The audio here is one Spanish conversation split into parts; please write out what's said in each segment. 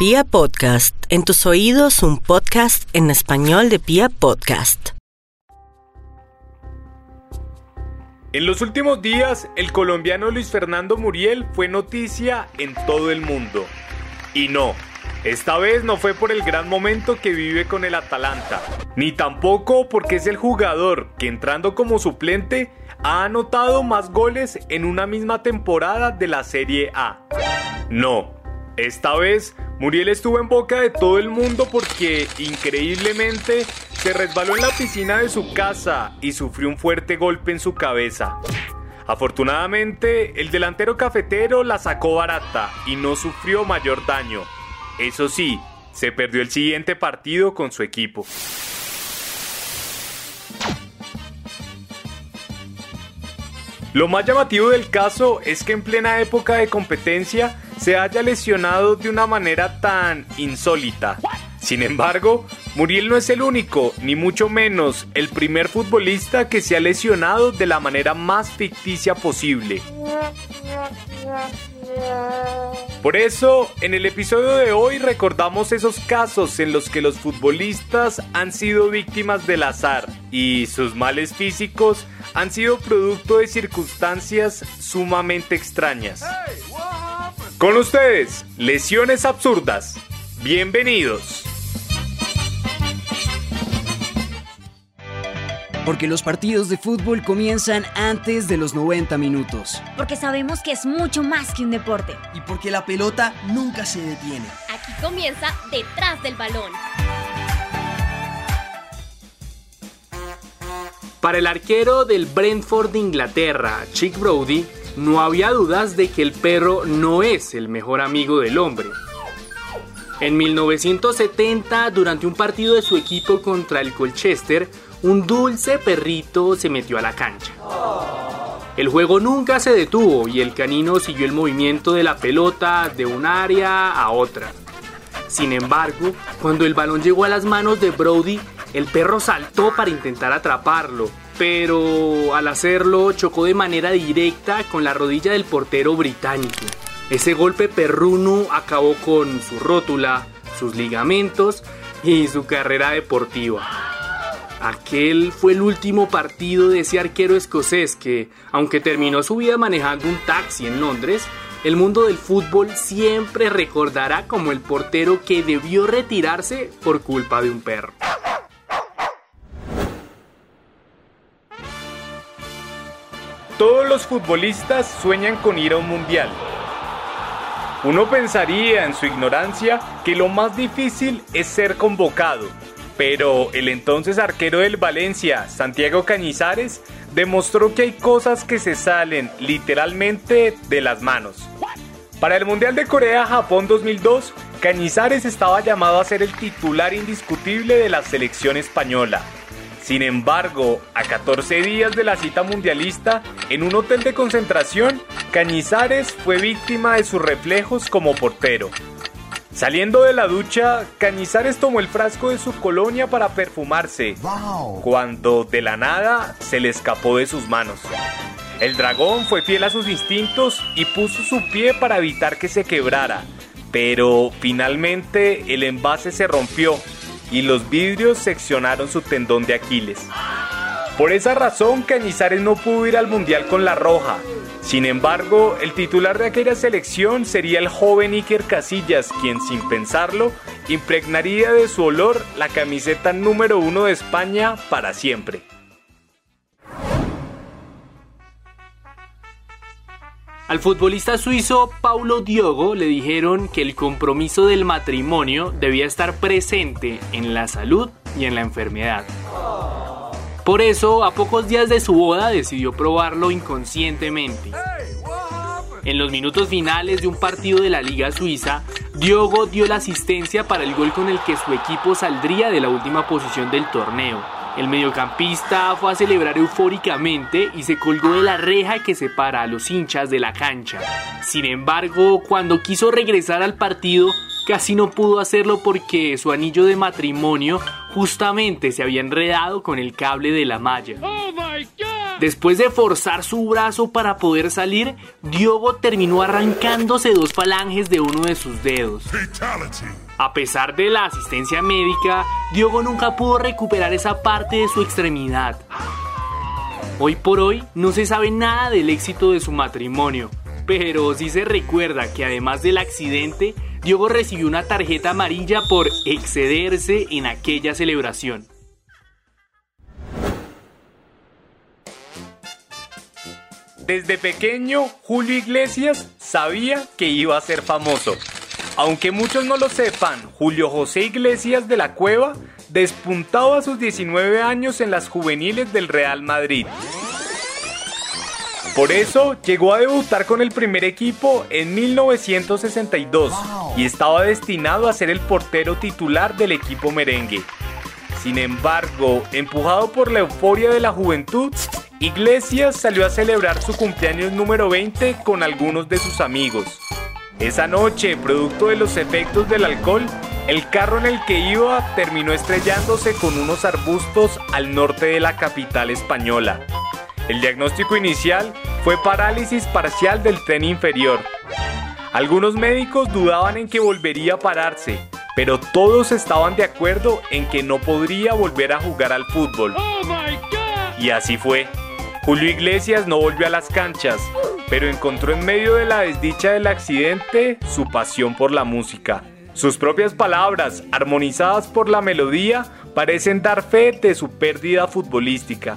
Pia Podcast, en tus oídos un podcast en español de Pia Podcast. En los últimos días, el colombiano Luis Fernando Muriel fue noticia en todo el mundo. Y no, esta vez no fue por el gran momento que vive con el Atalanta, ni tampoco porque es el jugador que entrando como suplente ha anotado más goles en una misma temporada de la Serie A. No, esta vez Muriel estuvo en boca de todo el mundo porque increíblemente se resbaló en la piscina de su casa y sufrió un fuerte golpe en su cabeza. Afortunadamente, el delantero cafetero la sacó barata y no sufrió mayor daño. Eso sí, se perdió el siguiente partido con su equipo. Lo más llamativo del caso es que en plena época de competencia se haya lesionado de una manera tan insólita. Sin embargo, Muriel no es el único, ni mucho menos el primer futbolista que se ha lesionado de la manera más ficticia posible. Por eso, en el episodio de hoy recordamos esos casos en los que los futbolistas han sido víctimas del azar y sus males físicos han sido producto de circunstancias sumamente extrañas. Con ustedes, lesiones absurdas. Bienvenidos. Porque los partidos de fútbol comienzan antes de los 90 minutos. Porque sabemos que es mucho más que un deporte. Y porque la pelota nunca se detiene. Aquí comienza detrás del balón. Para el arquero del Brentford de Inglaterra, Chick Brody, no había dudas de que el perro no es el mejor amigo del hombre. En 1970, durante un partido de su equipo contra el Colchester, un dulce perrito se metió a la cancha. El juego nunca se detuvo y el canino siguió el movimiento de la pelota de un área a otra. Sin embargo, cuando el balón llegó a las manos de Brody, el perro saltó para intentar atraparlo, pero al hacerlo chocó de manera directa con la rodilla del portero británico. Ese golpe perruno acabó con su rótula, sus ligamentos y su carrera deportiva. Aquel fue el último partido de ese arquero escocés que, aunque terminó su vida manejando un taxi en Londres, el mundo del fútbol siempre recordará como el portero que debió retirarse por culpa de un perro. Todos los futbolistas sueñan con ir a un mundial. Uno pensaría en su ignorancia que lo más difícil es ser convocado, pero el entonces arquero del Valencia, Santiago Cañizares, demostró que hay cosas que se salen literalmente de las manos. Para el Mundial de Corea-Japón 2002, Cañizares estaba llamado a ser el titular indiscutible de la selección española. Sin embargo, a 14 días de la cita mundialista, en un hotel de concentración, Cañizares fue víctima de sus reflejos como portero. Saliendo de la ducha, Cañizares tomó el frasco de su colonia para perfumarse, cuando de la nada se le escapó de sus manos. El dragón fue fiel a sus instintos y puso su pie para evitar que se quebrara, pero finalmente el envase se rompió y los vidrios seccionaron su tendón de Aquiles. Por esa razón, Cañizares no pudo ir al Mundial con la roja. Sin embargo, el titular de aquella selección sería el joven Iker Casillas, quien sin pensarlo impregnaría de su olor la camiseta número uno de España para siempre. Al futbolista suizo Paulo Diogo le dijeron que el compromiso del matrimonio debía estar presente en la salud y en la enfermedad. Por eso, a pocos días de su boda decidió probarlo inconscientemente. En los minutos finales de un partido de la Liga Suiza, Diogo dio la asistencia para el gol con el que su equipo saldría de la última posición del torneo. El mediocampista fue a celebrar eufóricamente y se colgó de la reja que separa a los hinchas de la cancha. Sin embargo, cuando quiso regresar al partido, casi no pudo hacerlo porque su anillo de matrimonio justamente se había enredado con el cable de la malla. Después de forzar su brazo para poder salir, Diogo terminó arrancándose dos falanges de uno de sus dedos. A pesar de la asistencia médica, Diogo nunca pudo recuperar esa parte de su extremidad. Hoy por hoy no se sabe nada del éxito de su matrimonio, pero sí se recuerda que además del accidente, Diogo recibió una tarjeta amarilla por excederse en aquella celebración. Desde pequeño, Julio Iglesias sabía que iba a ser famoso. Aunque muchos no lo sepan, Julio José Iglesias de la Cueva despuntaba a sus 19 años en las juveniles del Real Madrid. Por eso llegó a debutar con el primer equipo en 1962 y estaba destinado a ser el portero titular del equipo merengue. Sin embargo, empujado por la euforia de la juventud, Iglesias salió a celebrar su cumpleaños número 20 con algunos de sus amigos. Esa noche, producto de los efectos del alcohol, el carro en el que iba terminó estrellándose con unos arbustos al norte de la capital española. El diagnóstico inicial fue parálisis parcial del tren inferior. Algunos médicos dudaban en que volvería a pararse, pero todos estaban de acuerdo en que no podría volver a jugar al fútbol. y así fue. Julio Iglesias no volvió a las canchas, pero encontró en medio de la desdicha del accidente su pasión por la música. Sus propias palabras, armonizadas por la melodía, parecen dar fe de su pérdida futbolística.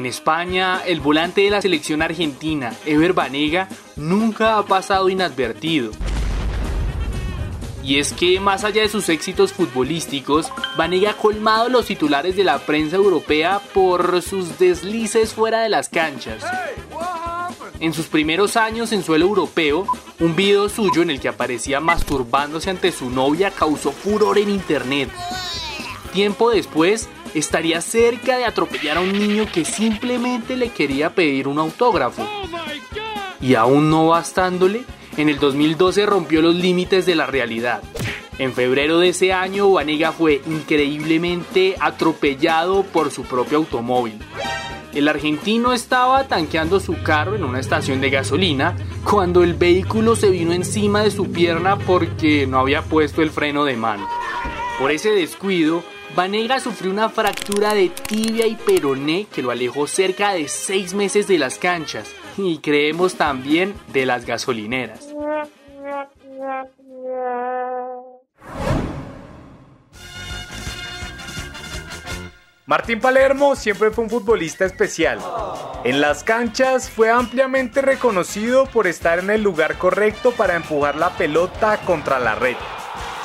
En España, el volante de la selección argentina, Ever Banega, nunca ha pasado inadvertido. Y es que más allá de sus éxitos futbolísticos, Vanega ha colmado los titulares de la prensa europea por sus deslices fuera de las canchas. En sus primeros años en suelo europeo, un video suyo en el que aparecía masturbándose ante su novia causó furor en internet. Tiempo después, estaría cerca de atropellar a un niño que simplemente le quería pedir un autógrafo. Y aún no bastándole, en el 2012 rompió los límites de la realidad. En febrero de ese año, Vanega fue increíblemente atropellado por su propio automóvil. El argentino estaba tanqueando su carro en una estación de gasolina cuando el vehículo se vino encima de su pierna porque no había puesto el freno de mano. Por ese descuido, Vanega sufrió una fractura de tibia y peroné que lo alejó cerca de seis meses de las canchas y creemos también de las gasolineras. Martín Palermo siempre fue un futbolista especial. En las canchas fue ampliamente reconocido por estar en el lugar correcto para empujar la pelota contra la red.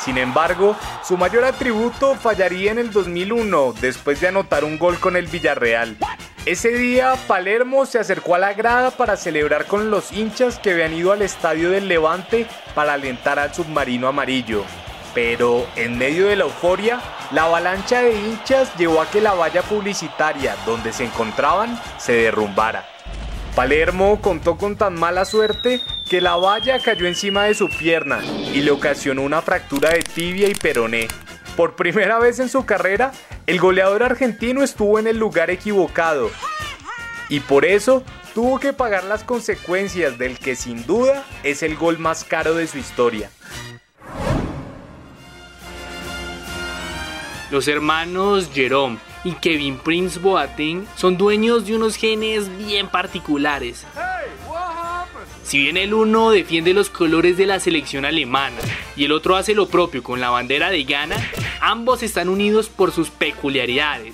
Sin embargo, su mayor atributo fallaría en el 2001 después de anotar un gol con el Villarreal. Ese día, Palermo se acercó a la grada para celebrar con los hinchas que habían ido al estadio del Levante para alentar al submarino amarillo. Pero en medio de la euforia, la avalancha de hinchas llevó a que la valla publicitaria donde se encontraban se derrumbara. Palermo contó con tan mala suerte que la valla cayó encima de su pierna y le ocasionó una fractura de tibia y peroné. Por primera vez en su carrera, el goleador argentino estuvo en el lugar equivocado y por eso tuvo que pagar las consecuencias del que sin duda es el gol más caro de su historia. Los hermanos Jerome y Kevin Prince Boateng son dueños de unos genes bien particulares. Si bien el uno defiende los colores de la selección alemana y el otro hace lo propio con la bandera de Ghana, ambos están unidos por sus peculiaridades.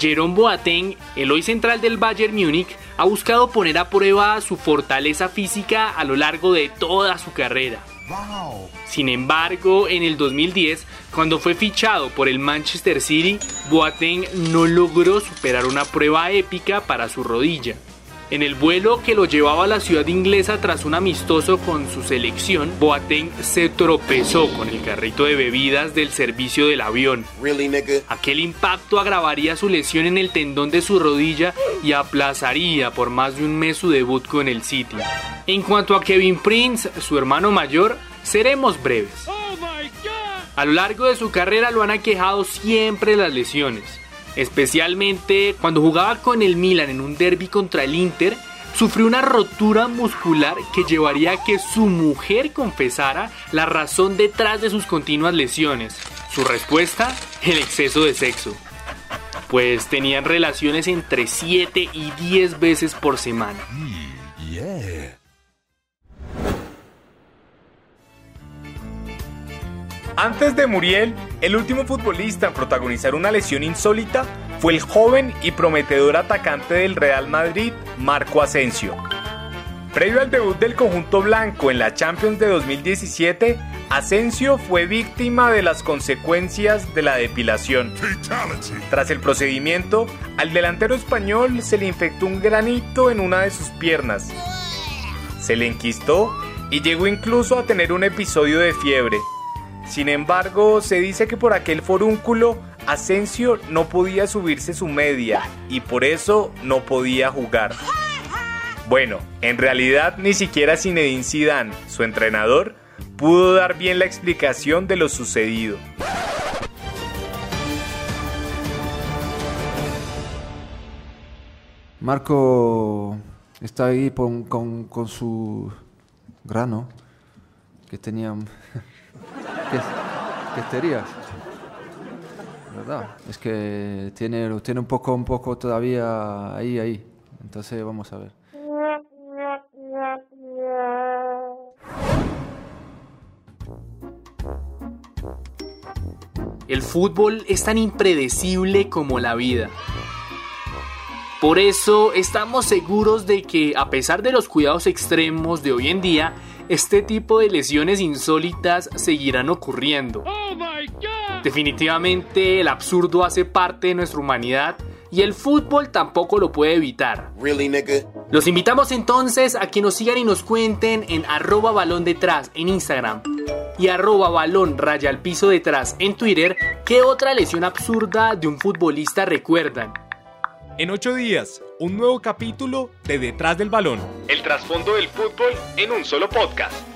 Jerome Boateng, el hoy central del Bayern Múnich, ha buscado poner a prueba su fortaleza física a lo largo de toda su carrera. Sin embargo, en el 2010, cuando fue fichado por el Manchester City, Boateng no logró superar una prueba épica para su rodilla. En el vuelo que lo llevaba a la ciudad inglesa tras un amistoso con su selección, Boateng se tropezó con el carrito de bebidas del servicio del avión. Aquel impacto agravaría su lesión en el tendón de su rodilla y aplazaría por más de un mes su debut con el City. En cuanto a Kevin Prince, su hermano mayor, seremos breves. A lo largo de su carrera lo han aquejado siempre las lesiones especialmente cuando jugaba con el Milan en un derby contra el Inter, sufrió una rotura muscular que llevaría a que su mujer confesara la razón detrás de sus continuas lesiones. Su respuesta, el exceso de sexo. Pues tenían relaciones entre 7 y 10 veces por semana. Antes de Muriel, el último futbolista en protagonizar una lesión insólita fue el joven y prometedor atacante del Real Madrid, Marco Asensio. Previo al debut del conjunto blanco en la Champions de 2017, Asensio fue víctima de las consecuencias de la depilación. Tras el procedimiento, al delantero español se le infectó un granito en una de sus piernas. Se le enquistó y llegó incluso a tener un episodio de fiebre. Sin embargo, se dice que por aquel forúnculo Asensio no podía subirse su media y por eso no podía jugar. Bueno, en realidad ni siquiera Zinedine Zidane, su entrenador, pudo dar bien la explicación de lo sucedido. Marco está ahí con, con su grano que tenían ¿Qué, qué ¿Verdad? Es que tiene, tiene un poco, un poco todavía ahí, ahí. Entonces vamos a ver. El fútbol es tan impredecible como la vida. Por eso estamos seguros de que a pesar de los cuidados extremos de hoy en día, este tipo de lesiones insólitas seguirán ocurriendo. Definitivamente el absurdo hace parte de nuestra humanidad y el fútbol tampoco lo puede evitar. Los invitamos entonces a que nos sigan y nos cuenten en arroba balón detrás en Instagram y arroba balón raya al piso detrás en Twitter qué otra lesión absurda de un futbolista recuerdan. En ocho días, un nuevo capítulo de Detrás del Balón. El trasfondo del fútbol en un solo podcast.